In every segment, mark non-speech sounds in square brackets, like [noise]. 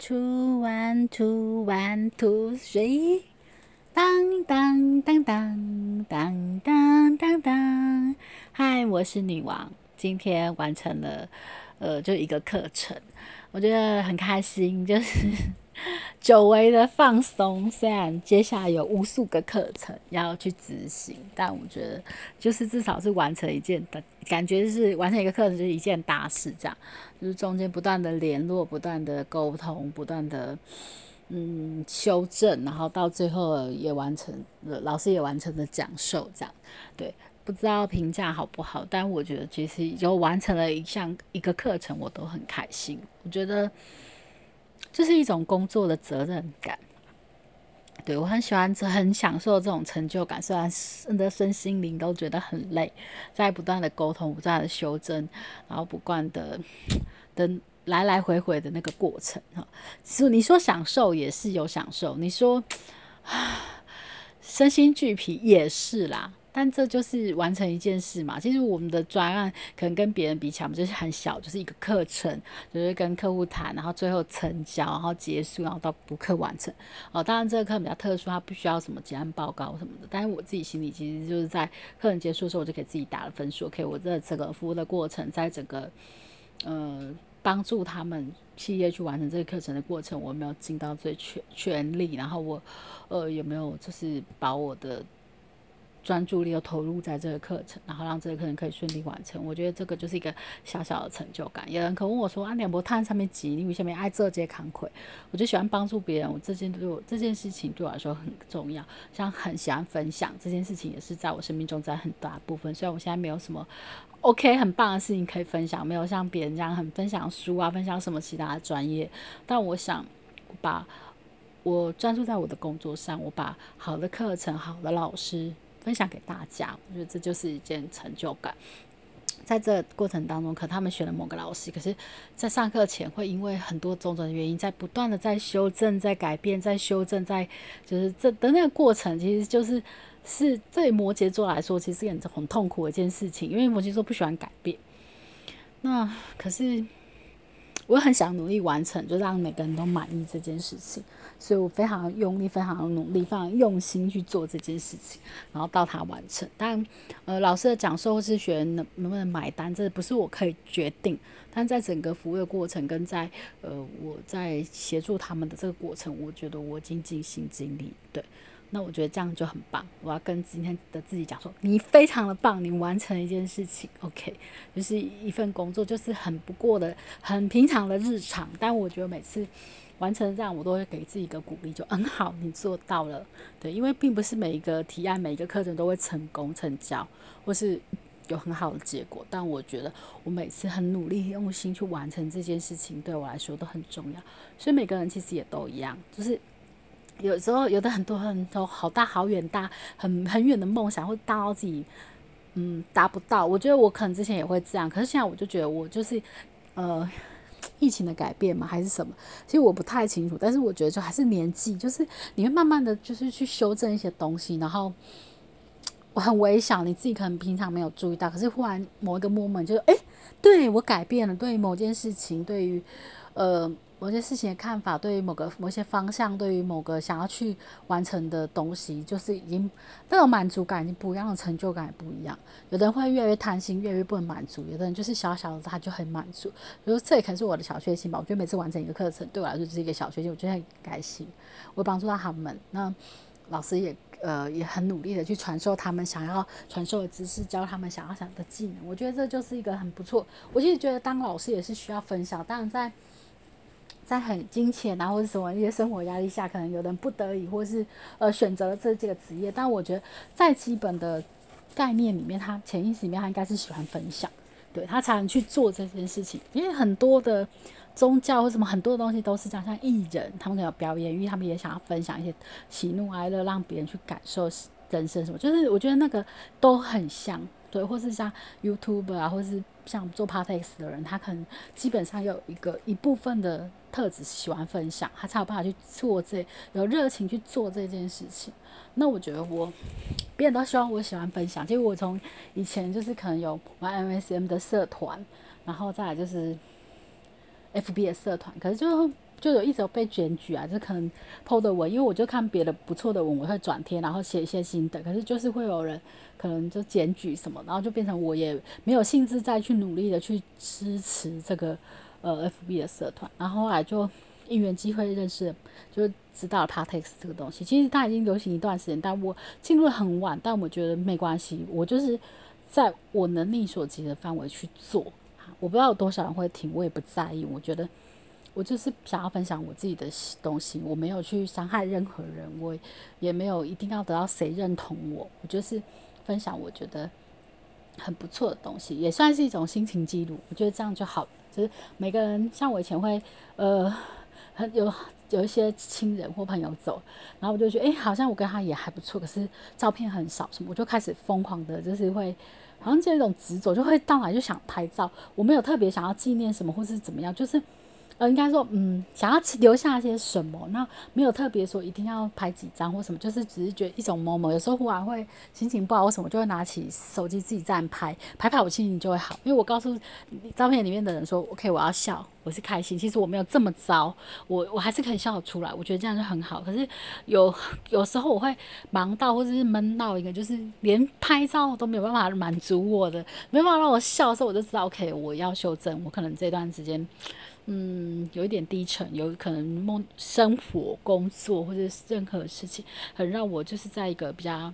two one two one two three，当当当当当当当当。嗨，我是女王，今天完成了呃就一个课程，我觉得很开心，就是久违的放松。虽然接下来有无数个课程要去执行，但我觉得就是至少是完成一件的感觉，就是完成一个课程就是一件大事，这样。就是中间不断的联络，不断的沟通，不断的嗯修正，然后到最后也完成了，老师也完成了讲授，这样对，不知道评价好不好，但我觉得其实有完成了一项一个课程，我都很开心。我觉得就是一种工作的责任感，对我很喜欢，很享受这种成就感。虽然身的身心灵都觉得很累，在不断的沟通，不断的修正，然后不断的。[sniffs] 的来来回回的那个过程哈，是你说享受也是有享受，你说身心俱疲也是啦，但这就是完成一件事嘛。其实我们的专案可能跟别人比起来，我们就是很小，就是一个课程，就是跟客户谈，然后最后成交，然后结束，然后到补课完成。哦，当然这个课比较特殊，它不需要什么结案报告什么的。但是我自己心里其实就是在课程结束的时候，我就给自己打了分数。OK，我这整个服务的过程，在整个呃。帮助他们企业去完成这个课程的过程，我没有尽到最全全力，然后我，呃，有没有就是把我的专注力都投入在这个课程，然后让这个课程可以顺利完成？我觉得这个就是一个小小的成就感。有人可问我说：“啊，两波碳上面挤，你为什么爱这些扛魁？”我就喜欢帮助别人，我这件对我这件事情对我来说很重要，像很喜欢分享这件事情，也是在我生命中占很大部分。虽然我现在没有什么。OK，很棒的事情可以分享，没有像别人这样很分享书啊，分享什么其他的专业。但我想把我专注在我的工作上，我把好的课程、好的老师分享给大家，我觉得这就是一件成就感。在这过程当中，可他们选了某个老师，可是，在上课前会因为很多种种的原因，在不断的在修正、在改变、在修正、在就是这的那个过程，其实就是。是对摩羯座来说，其实很很痛苦的一件事情，因为摩羯座不喜欢改变。那可是我很想努力完成，就让每个人都满意这件事情，所以我非常用力、非常努力、非常用心去做这件事情，然后到他完成。但呃，老师的讲授或是学员能能不能买单，这不是我可以决定。但在整个服务的过程，跟在呃我在协助他们的这个过程，我觉得我已经尽心尽力，对。那我觉得这样就很棒。我要跟今天的自己讲说，你非常的棒，你完成了一件事情，OK，就是一份工作，就是很不过的、很平常的日常。但我觉得每次完成这样，我都会给自己一个鼓励，就很好，你做到了。对，因为并不是每一个提案、每一个课程都会成功成交，或是有很好的结果。但我觉得我每次很努力、用心去完成这件事情，对我来说都很重要。所以每个人其实也都一样，就是。有时候有的很多很多好大好远大很很远的梦想，会大到自己嗯达不到。我觉得我可能之前也会这样，可是现在我就觉得我就是呃疫情的改变嘛，还是什么？其实我不太清楚，但是我觉得就还是年纪，就是你会慢慢的就是去修正一些东西，然后我很微小，你自己可能平常没有注意到，可是忽然某一个 moment 就是哎，对我改变了，对于某件事情，对于呃。某些事情的看法，对于某个某些方向，对于某个想要去完成的东西，就是已经那种满足感已经不一样的，成就感也不一样。有的人会越来越贪心，越来越不能满足；有的人就是小小的他就很满足。比如这也可能是我的小确幸吧。我觉得每次完成一个课程，对我来说就是一个小确幸，我觉得很开心。我帮助到他们，那老师也呃也很努力的去传授他们想要传授的知识，教他们想要想的技能。我觉得这就是一个很不错。我其实觉得当老师也是需要分享，当然在。在很金钱啊，或者什么一些生活压力下，可能有人不得已，或是呃选择了这这个职业。但我觉得在基本的概念里面，他潜意识里面他应该是喜欢分享，对他才能去做这件事情。因为很多的宗教或什么很多的东西都是这样，像艺人，他们可能有表演，因为他们也想要分享一些喜怒哀乐，让别人去感受人生什么。就是我觉得那个都很像。对，或是像 YouTube 啊，或是像做 Podcast 的人，他可能基本上有一个一部分的特质喜欢分享，他才有办法去做这有热情去做这件事情。那我觉得我别人都希望我喜欢分享，其实我从以前就是可能有玩 MSM 的社团，然后再来就是 FB 的社团，可是就就有一直有被检举啊，就可能 PO 的文，因为我就看别的不错的文，我会转贴，然后写一些心得。可是就是会有人可能就检举什么，然后就变成我也没有兴致再去努力的去支持这个呃 FB 的社团。然后后来就因缘机会认识，就知道 Partex 这个东西。其实它已经流行一段时间，但我进入很晚，但我觉得没关系，我就是在我能力所及的范围去做。我不知道有多少人会听，我也不在意。我觉得我就是想要分享我自己的东西，我没有去伤害任何人，我也没有一定要得到谁认同我。我就是分享我觉得很不错的东西，也算是一种心情记录。我觉得这样就好。就是每个人，像我以前会呃，很有有一些亲人或朋友走，然后我就觉得哎，好像我跟他也还不错，可是照片很少什么，我就开始疯狂的，就是会。好像就一种执着，就会到来就想拍照。我没有特别想要纪念什么，或是怎么样，就是。呃，应该说，嗯，想要留下些什么，那没有特别说一定要拍几张或什么，就是只是觉得一种某某。有时候忽然会心情不好或什么，就会拿起手机自己这样拍，拍拍我心情就会好。因为我告诉照片里面的人说，OK，我要笑，我是开心。其实我没有这么糟，我我还是可以笑得出来。我觉得这样就很好。可是有有时候我会忙到或者是闷到一个，就是连拍照都没有办法满足我的，没办法让我笑的时候，我就知道 OK，我要修正。我可能这段时间。嗯，有一点低沉，有可能梦生活、工作或者任何事情，很让我就是在一个比较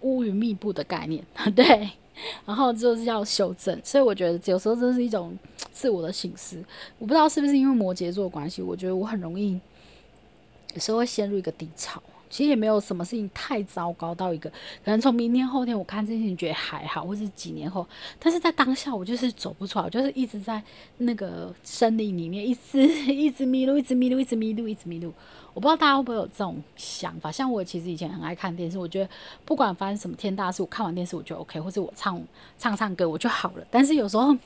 乌云密布的概念，[laughs] 对，然后就是要修正，所以我觉得有时候真是一种自我的醒思。我不知道是不是因为摩羯座关系，我觉得我很容易有时候会陷入一个低潮。其实也没有什么事情太糟糕到一个，可能从明天后天我看这些觉得还好，或是几年后，但是在当下我就是走不出来，我就是一直在那个森林里面，一直 [laughs] 一直迷路，一直迷路，一直迷路，一直迷路。我不知道大家会不会有这种想法，像我其实以前很爱看电视，我觉得不管发生什么天大事，我看完电视我就 OK，或者我唱唱唱歌我就好了。但是有时候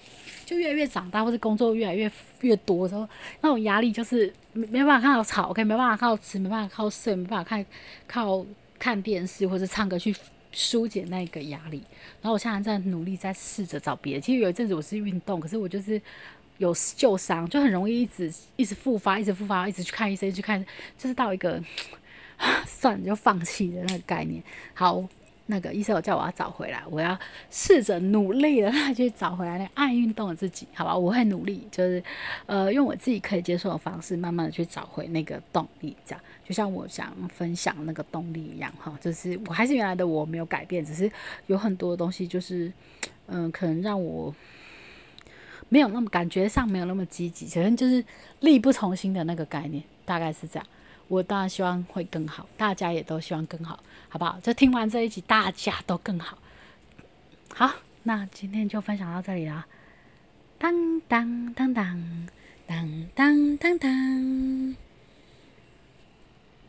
就越来越长大，或者工作越来越越多的时候，那种压力就是没没办法看到吵，OK，没办法靠吃，没办法靠睡，没办法看靠看电视或者唱歌去疏解那个压力。然后我现在在努力在试着找别的。其实有一阵子我是运动，可是我就是。有旧伤就很容易一直一直复发，一直复发，一直去看医生去看，就是到一个 [sniffs] 算了就放弃的那个概念。好，那个医生有叫我要找回来，我要试着努力的去找回来那爱运动的自己，好吧？我会努力，就是呃用我自己可以接受的方式，慢慢的去找回那个动力。这样就像我想分享那个动力一样，哈，就是我还是原来的我没有改变，只是有很多东西就是嗯，可能让我。没有那么感觉上没有那么积极，可能就是力不从心的那个概念，大概是这样。我当然希望会更好，大家也都希望更好，好不好？就听完这一集，大家都更好。好，那今天就分享到这里啦。当当当当当当当当。